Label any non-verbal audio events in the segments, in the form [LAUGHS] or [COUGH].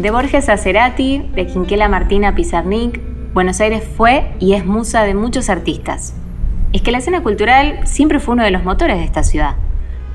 De Borges a de Quinquela Martina a Pizarnik, Buenos Aires fue y es musa de muchos artistas. Es que la escena cultural siempre fue uno de los motores de esta ciudad.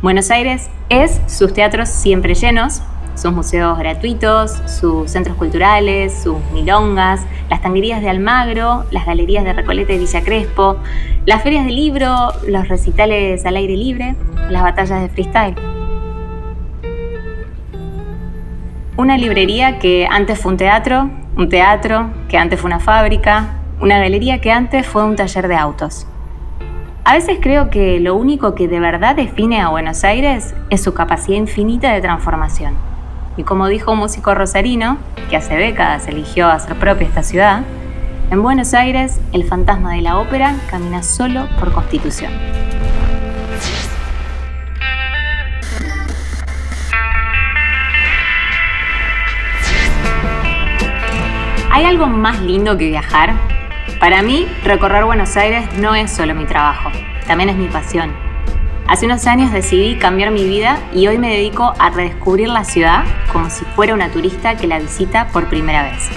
Buenos Aires es sus teatros siempre llenos, sus museos gratuitos, sus centros culturales, sus milongas, las tanguerías de Almagro, las galerías de Recoleta y Villa Crespo, las ferias de libro, los recitales al aire libre, las batallas de freestyle. Una librería que antes fue un teatro, un teatro que antes fue una fábrica, una galería que antes fue un taller de autos. A veces creo que lo único que de verdad define a Buenos Aires es su capacidad infinita de transformación. Y como dijo un músico rosarino, que hace décadas eligió hacer propia esta ciudad, en Buenos Aires el fantasma de la ópera camina solo por constitución. ¿Hay algo más lindo que viajar? Para mí, recorrer Buenos Aires no es solo mi trabajo, también es mi pasión. Hace unos años decidí cambiar mi vida y hoy me dedico a redescubrir la ciudad como si fuera una turista que la visita por primera vez.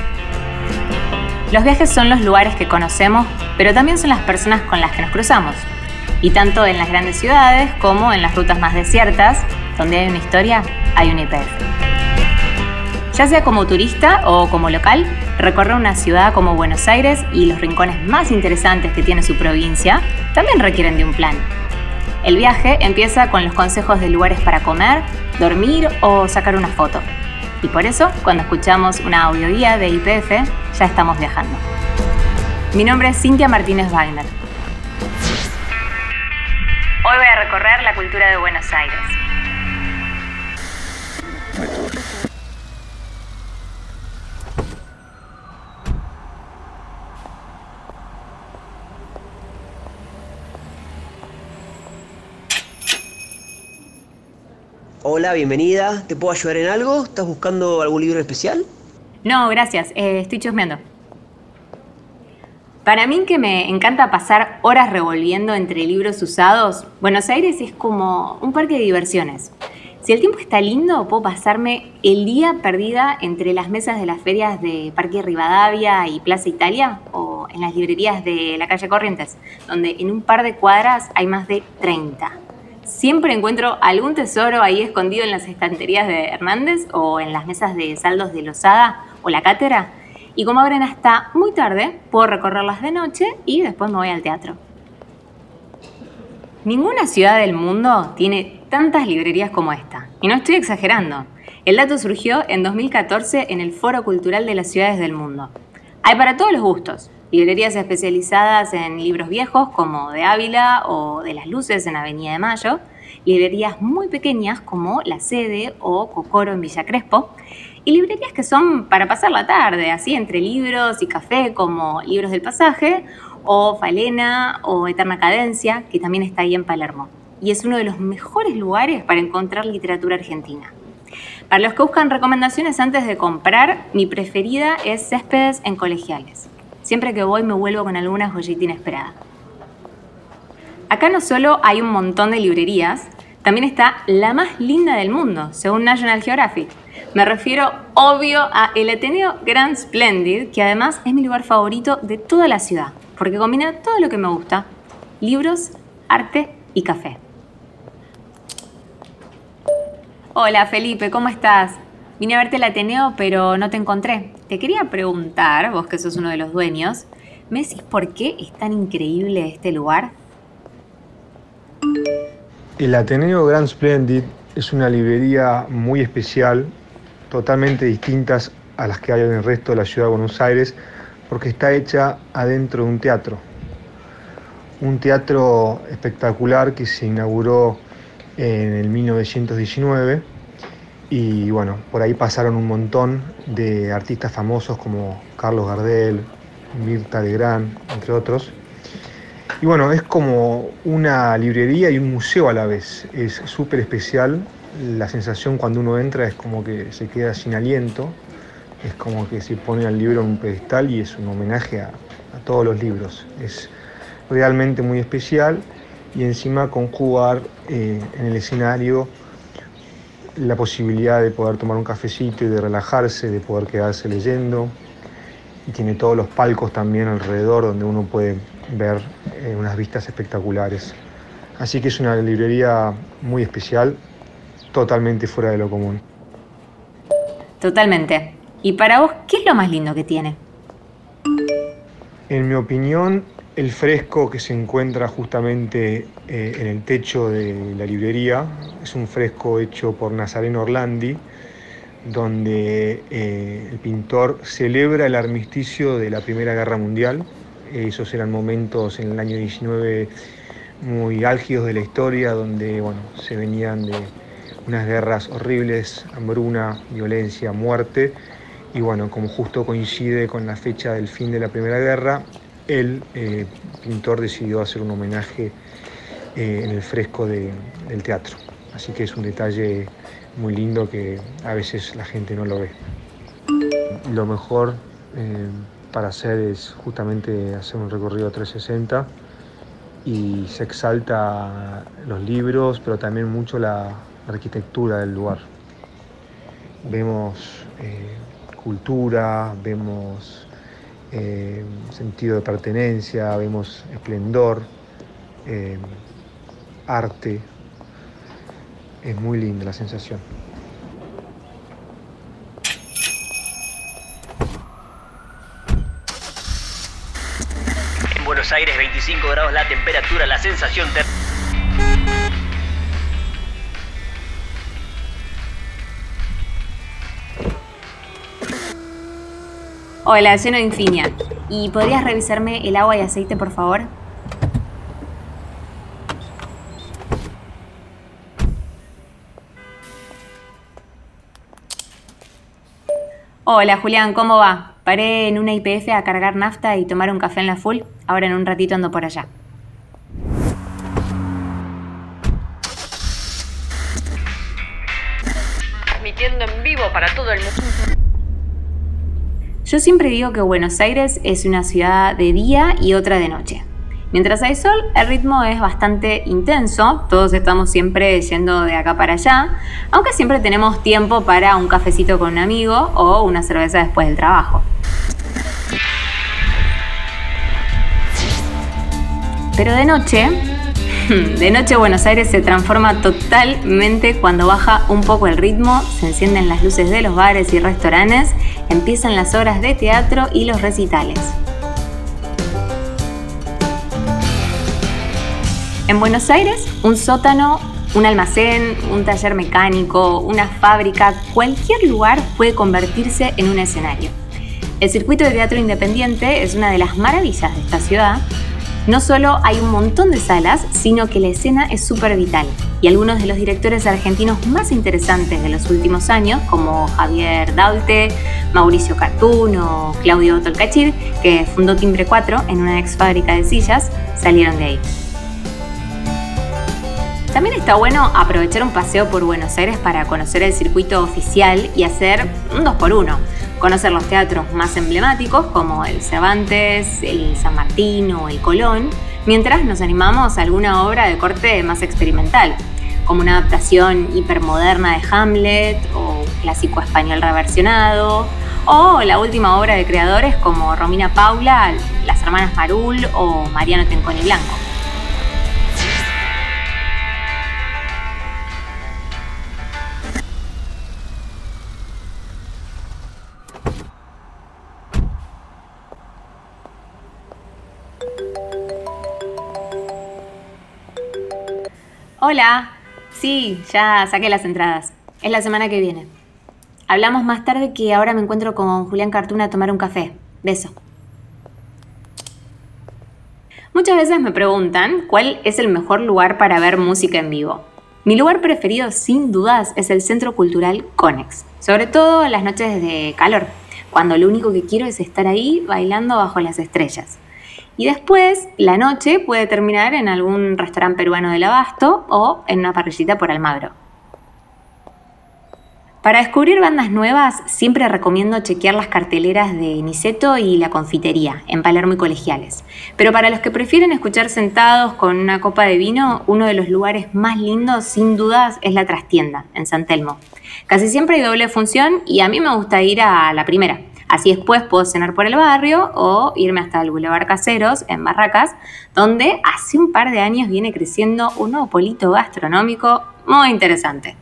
Los viajes son los lugares que conocemos, pero también son las personas con las que nos cruzamos. Y tanto en las grandes ciudades como en las rutas más desiertas, donde hay una historia, hay un IPF. Ya sea como turista o como local, recorrer una ciudad como Buenos Aires y los rincones más interesantes que tiene su provincia también requieren de un plan. El viaje empieza con los consejos de lugares para comer, dormir o sacar una foto. Y por eso, cuando escuchamos una audioguía de IPF, ya estamos viajando. Mi nombre es Cintia Martínez Wagner. Hoy voy a recorrer la cultura de Buenos Aires. Hola, bienvenida. ¿Te puedo ayudar en algo? ¿Estás buscando algún libro especial? No, gracias. Eh, estoy chusmeando. Para mí que me encanta pasar horas revolviendo entre libros usados, Buenos Aires es como un parque de diversiones. Si el tiempo está lindo, puedo pasarme el día perdida entre las mesas de las ferias de Parque Rivadavia y Plaza Italia o en las librerías de la calle Corrientes, donde en un par de cuadras hay más de 30. Siempre encuentro algún tesoro ahí escondido en las estanterías de Hernández o en las mesas de saldos de Lozada o la cátedra. Y como abren hasta muy tarde, puedo recorrerlas de noche y después me voy al teatro. Ninguna ciudad del mundo tiene tantas librerías como esta. Y no estoy exagerando. El dato surgió en 2014 en el Foro Cultural de las Ciudades del Mundo. Hay para todos los gustos, librerías especializadas en libros viejos como de Ávila o de las Luces en Avenida de Mayo, librerías muy pequeñas como La Sede o Cocoro en Villa Crespo, y librerías que son para pasar la tarde, así entre libros y café como Libros del Pasaje o Falena o Eterna Cadencia, que también está ahí en Palermo. Y es uno de los mejores lugares para encontrar literatura argentina. Para los que buscan recomendaciones antes de comprar, mi preferida es Céspedes en Colegiales. Siempre que voy me vuelvo con alguna joyita inesperada. Acá no solo hay un montón de librerías, también está la más linda del mundo, según National Geographic. Me refiero, obvio, a el Ateneo Grand Splendid, que además es mi lugar favorito de toda la ciudad, porque combina todo lo que me gusta, libros, arte y café. Hola Felipe, ¿cómo estás? Vine a verte el Ateneo, pero no te encontré. Te quería preguntar, vos que sos uno de los dueños, ¿me decís por qué es tan increíble este lugar? El Ateneo Grand Splendid es una librería muy especial, totalmente distintas a las que hay en el resto de la ciudad de Buenos Aires, porque está hecha adentro de un teatro. Un teatro espectacular que se inauguró en el 1919 y bueno, por ahí pasaron un montón de artistas famosos como Carlos Gardel, Mirta Legrand, entre otros. Y bueno, es como una librería y un museo a la vez. Es súper especial. La sensación cuando uno entra es como que se queda sin aliento. Es como que se pone al libro en un pedestal y es un homenaje a, todos los libros. Es realmente muy especial y encima conjugar eh, en el escenario la posibilidad de poder tomar un cafecito y de relajarse, de poder quedarse leyendo. Y tiene todos los palcos también alrededor donde uno puede ver eh, unas vistas espectaculares. Así que es una librería muy especial, totalmente fuera de lo común. Totalmente. ¿Y para vos qué es lo más lindo que tiene? En mi opinión, el fresco que se encuentra justamente eh, en el techo de la librería es un fresco hecho por Nazareno Orlandi, donde eh, el pintor celebra el armisticio de la Primera Guerra Mundial. esos eran momentos en el año 19 muy álgidos de la historia, donde bueno, se venían de unas guerras horribles, hambruna, violencia, muerte. Y bueno, como justo coincide con la fecha del fin de la Primera Guerra, el eh, pintor decidió hacer un homenaje eh, en el fresco del teatro. Así que es un detalle muy lindo que a veces la gente no lo ve. Lo mejor eh, para hacer es justamente hacer un recorrido 360 y se exalta los libros, pero también mucho la arquitectura del lugar. Vemos cultura, vemos eh, sentido de pertenencia, vemos esplendor, eh, arte. Es muy linda la sensación. En Buenos Aires 25 grados la temperatura, la sensación... Hola, lleno de Infinia. ¿Y podrías revisarme el agua y aceite, por favor? Hola Julián, ¿cómo va? Paré en una IPF a cargar nafta y tomar un café en la full. Ahora en un ratito ando por allá. Transmitiendo en vivo para todo el mundo. Yo siempre digo que Buenos Aires es una ciudad de día y otra de noche. Mientras hay sol, el ritmo es bastante intenso, todos estamos siempre yendo de acá para allá, aunque siempre tenemos tiempo para un cafecito con un amigo o una cerveza después del trabajo. Pero de noche, [LAUGHS] de noche Buenos Aires se transforma totalmente cuando baja un poco el ritmo, se encienden las luces de los bares y restaurantes empiezan las horas de teatro y los recitales. En Buenos Aires, un sótano, un almacén, un taller mecánico, una fábrica, cualquier lugar puede convertirse en un escenario. El circuito de teatro independiente es una de las maravillas de esta ciudad no solo hay un montón de salas, sino que la escena es súper vital. Y algunos de los directores argentinos más interesantes de los últimos años, como Javier Daulte, Mauricio Cartún o Claudio Tolcachir, que fundó Timbre 4 en una ex fábrica de sillas, salieron de ahí. También está bueno aprovechar un paseo por Buenos Aires para conocer el circuito oficial y hacer un 2 por 1 conocer los teatros más emblemáticos como el Cervantes, el San Martín o el Colón, mientras nos animamos a alguna obra de corte más experimental, como una adaptación hipermoderna de Hamlet o un clásico español reversionado, o la última obra de creadores como Romina Paula, las hermanas Marul o Mariano Tenconi Blanco. Hola. Sí, ya saqué las entradas. Es la semana que viene. Hablamos más tarde que ahora me encuentro con Julián Cartuna a tomar un café. Beso. Muchas veces me preguntan cuál es el mejor lugar para ver música en vivo. Mi lugar preferido, sin dudas, es el Centro Cultural Conex, sobre todo las noches de calor, cuando lo único que quiero es estar ahí bailando bajo las estrellas. Y después, la noche puede terminar en algún restaurante peruano del Abasto o en una parrillita por Almagro. Para descubrir bandas nuevas, siempre recomiendo chequear las carteleras de Niceto y La Confitería, en Palermo y Colegiales. Pero para los que prefieren escuchar sentados con una copa de vino, uno de los lugares más lindos, sin dudas, es la trastienda, en San Telmo. Casi siempre hay doble función y a mí me gusta ir a la primera. Así después puedo cenar por el barrio o irme hasta el Boulevard Caseros, en Barracas, donde hace un par de años viene creciendo un nuevo polito gastronómico muy interesante.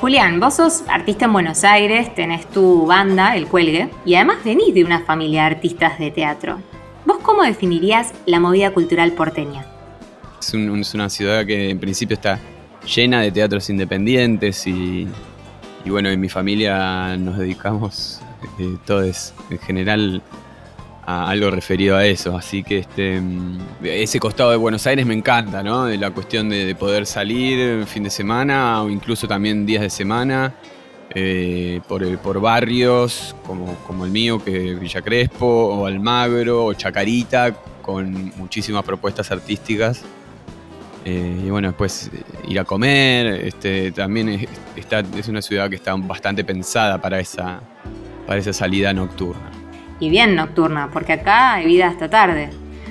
Julián, vos sos artista en Buenos Aires, tenés tu banda, El Cuelgue, y además venís de una familia de artistas de teatro. ¿Vos cómo definirías la movida cultural porteña? Es, una ciudad que en principio está llena de teatros independientes y, bueno, en mi familia nos dedicamos eh, todos en general a algo referido a eso. Así que este, ese costado de Buenos Aires me encanta, ¿no? De la cuestión de, poder salir fin de semana o incluso también días de semana eh, por, por barrios como, como el mío, que es Villa Crespo, o Almagro, o Chacarita, con muchísimas propuestas artísticas. Eh, y bueno, después ir a comer, este, también es, está, es una ciudad que está bastante pensada para esa, para esa salida nocturna y bien nocturna, porque acá hay vida hasta tarde.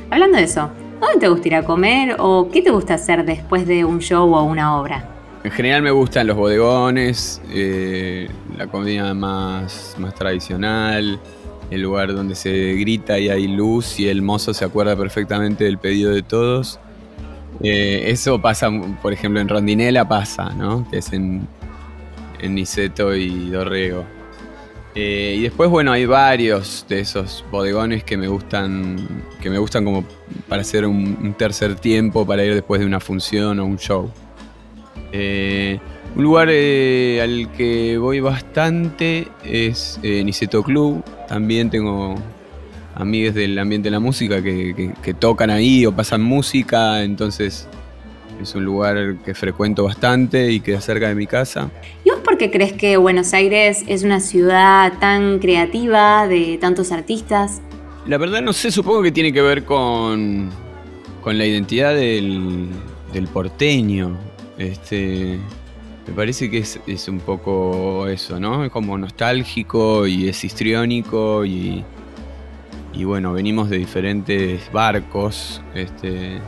Hablando de eso, ¿dónde te gusta ir a comer o qué te gusta hacer después de un show o una obra? En general me gustan los bodegones, eh, la comida más, más tradicional, el lugar donde se grita y hay luz y el mozo se acuerda perfectamente del pedido de todos. Eh, eso pasa, por ejemplo, en Rondinela pasa, ¿no? Que es en, en Niceto y Dorrego. Eh, y después, bueno, hay varios de esos bodegones que me gustan, que me gustan como para hacer un, tercer tiempo, para ir después de una función o un show. Eh, un lugar eh, al que voy bastante es Niceto Club. También tengo amigos del ambiente de la música que, que tocan ahí o pasan música, entonces es un lugar que frecuento bastante y queda cerca de mi casa. ¿Y vos por qué crees que Buenos Aires es una ciudad tan creativa, de tantos artistas? La verdad no sé, supongo que tiene que ver con, con la identidad del, porteño. Este, me parece que es, un poco eso, ¿no? Es como nostálgico y es histriónico y, y bueno, venimos de diferentes barcos. Este,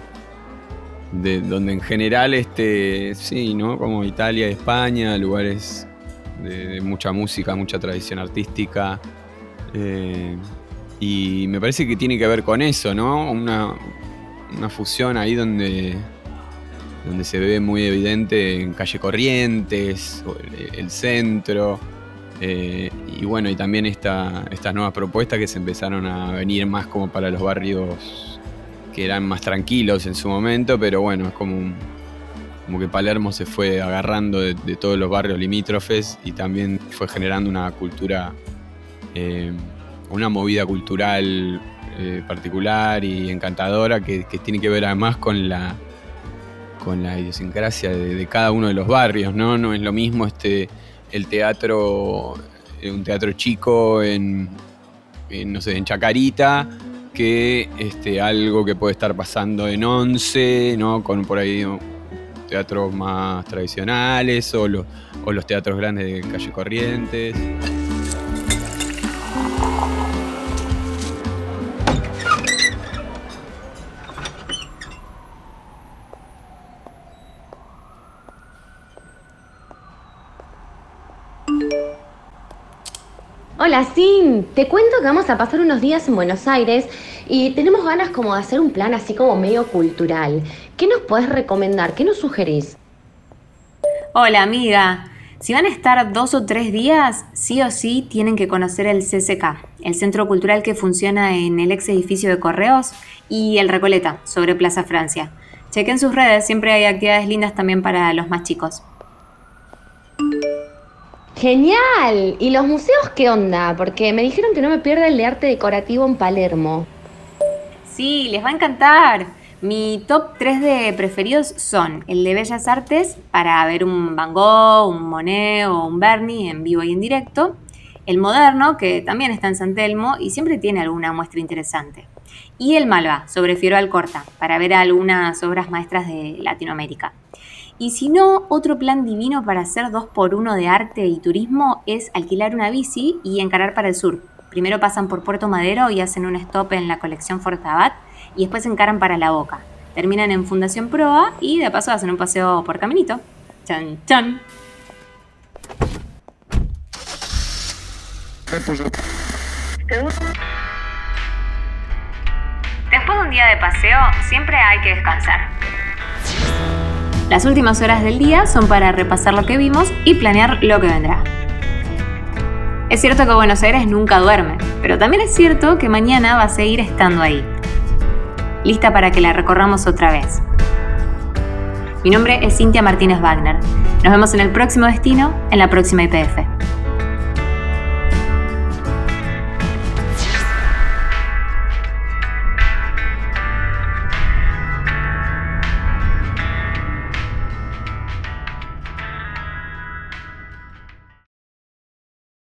de, donde en general, este, sí, ¿no? Como Italia, España, lugares de, mucha música, mucha tradición artística. Eh, y me parece que tiene que ver con eso, ¿no? Una, fusión ahí donde, donde se ve muy evidente en Calle Corrientes, el, centro. Eh, y bueno, y también esta, estas nuevas propuestas que se empezaron a venir más como para los barrios que eran más tranquilos en su momento, pero bueno, es como, como que Palermo se fue agarrando de, todos los barrios limítrofes y también fue generando una cultura, eh, una movida cultural eh, particular y encantadora que, tiene que ver además con la con la idiosincrasia de, cada uno de los barrios, ¿no? No es lo mismo este el teatro, eh, un teatro chico en, en no sé, en Chacarita que este, algo que puede estar pasando en Once, ¿no? con por ahí teatros más tradicionales o, o los teatros grandes de calle Corrientes. Hola, Sin. Te cuento que vamos a pasar unos días en Buenos Aires y tenemos ganas como de hacer un plan así como medio cultural. ¿Qué nos puedes recomendar? ¿Qué nos sugerís? Hola, amiga. Si van a estar dos o tres días, sí o sí tienen que conocer el CCK, el centro cultural que funciona en el ex edificio de Correos, y el Recoleta, sobre Plaza Francia. Chequen sus redes, siempre hay actividades lindas también para los más chicos. Genial. ¿Y los museos qué onda? Porque me dijeron que no me pierda el de arte decorativo en Palermo. Sí, les va a encantar. Mi top 3 de preferidos son el de Bellas Artes para ver un Van Gogh, un Monet o un Bernie en vivo y en directo. El moderno, que también está en San Telmo y siempre tiene alguna muestra interesante. y El Malva, sobre Fierro Alcorta, para ver algunas obras maestras de Latinoamérica. Y si no, otro plan divino para hacer dos por uno de arte y turismo es alquilar una bici y encarar para el sur. Primero pasan por Puerto Madero y hacen un stop en la colección Fortabat y después encaran para La Boca. Terminan en Fundación Proa y de paso hacen un paseo por Caminito. Chan, chan. Después de un día de paseo, siempre hay que descansar. Las últimas horas del día son para repasar lo que vimos y planear lo que vendrá. Es cierto que Buenos Aires nunca duerme, pero también es cierto que mañana va a seguir estando ahí. Lista para que la recorramos otra vez. Mi nombre es Cintia Martínez Wagner. Nos vemos en el próximo destino, en la próxima IPF.